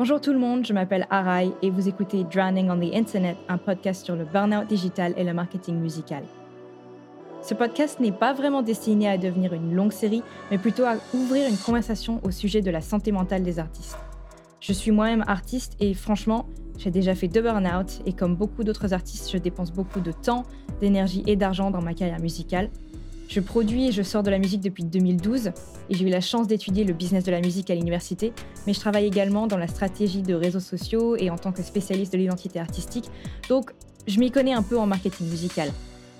Bonjour tout le monde, je m'appelle Arai et vous écoutez Drowning on the Internet, un podcast sur le burnout digital et le marketing musical. Ce podcast n'est pas vraiment destiné à devenir une longue série, mais plutôt à ouvrir une conversation au sujet de la santé mentale des artistes. Je suis moi-même artiste et franchement, j'ai déjà fait deux burn-out et comme beaucoup d'autres artistes, je dépense beaucoup de temps, d'énergie et d'argent dans ma carrière musicale. Je produis et je sors de la musique depuis 2012 et j'ai eu la chance d'étudier le business de la musique à l'université, mais je travaille également dans la stratégie de réseaux sociaux et en tant que spécialiste de l'identité artistique, donc je m'y connais un peu en marketing musical.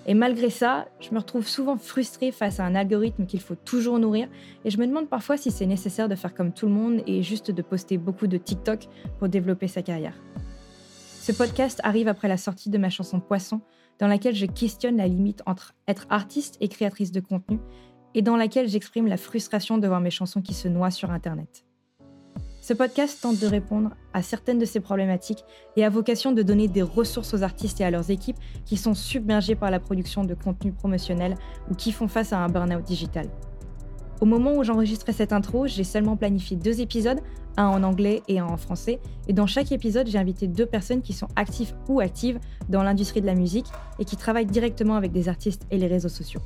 Et malgré ça, je me retrouve souvent frustrée face à un algorithme qu'il faut toujours nourrir et je me demande parfois si c'est nécessaire de faire comme tout le monde et juste de poster beaucoup de TikTok pour développer sa carrière. Ce podcast arrive après la sortie de ma chanson Poisson, dans laquelle je questionne la limite entre être artiste et créatrice de contenu, et dans laquelle j'exprime la frustration de voir mes chansons qui se noient sur Internet. Ce podcast tente de répondre à certaines de ces problématiques et a vocation de donner des ressources aux artistes et à leurs équipes qui sont submergés par la production de contenu promotionnel ou qui font face à un burn-out digital. Au moment où j'enregistrais cette intro, j'ai seulement planifié deux épisodes, un en anglais et un en français, et dans chaque épisode, j'ai invité deux personnes qui sont actives ou actives dans l'industrie de la musique et qui travaillent directement avec des artistes et les réseaux sociaux.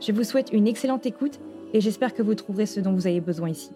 Je vous souhaite une excellente écoute et j'espère que vous trouverez ce dont vous avez besoin ici.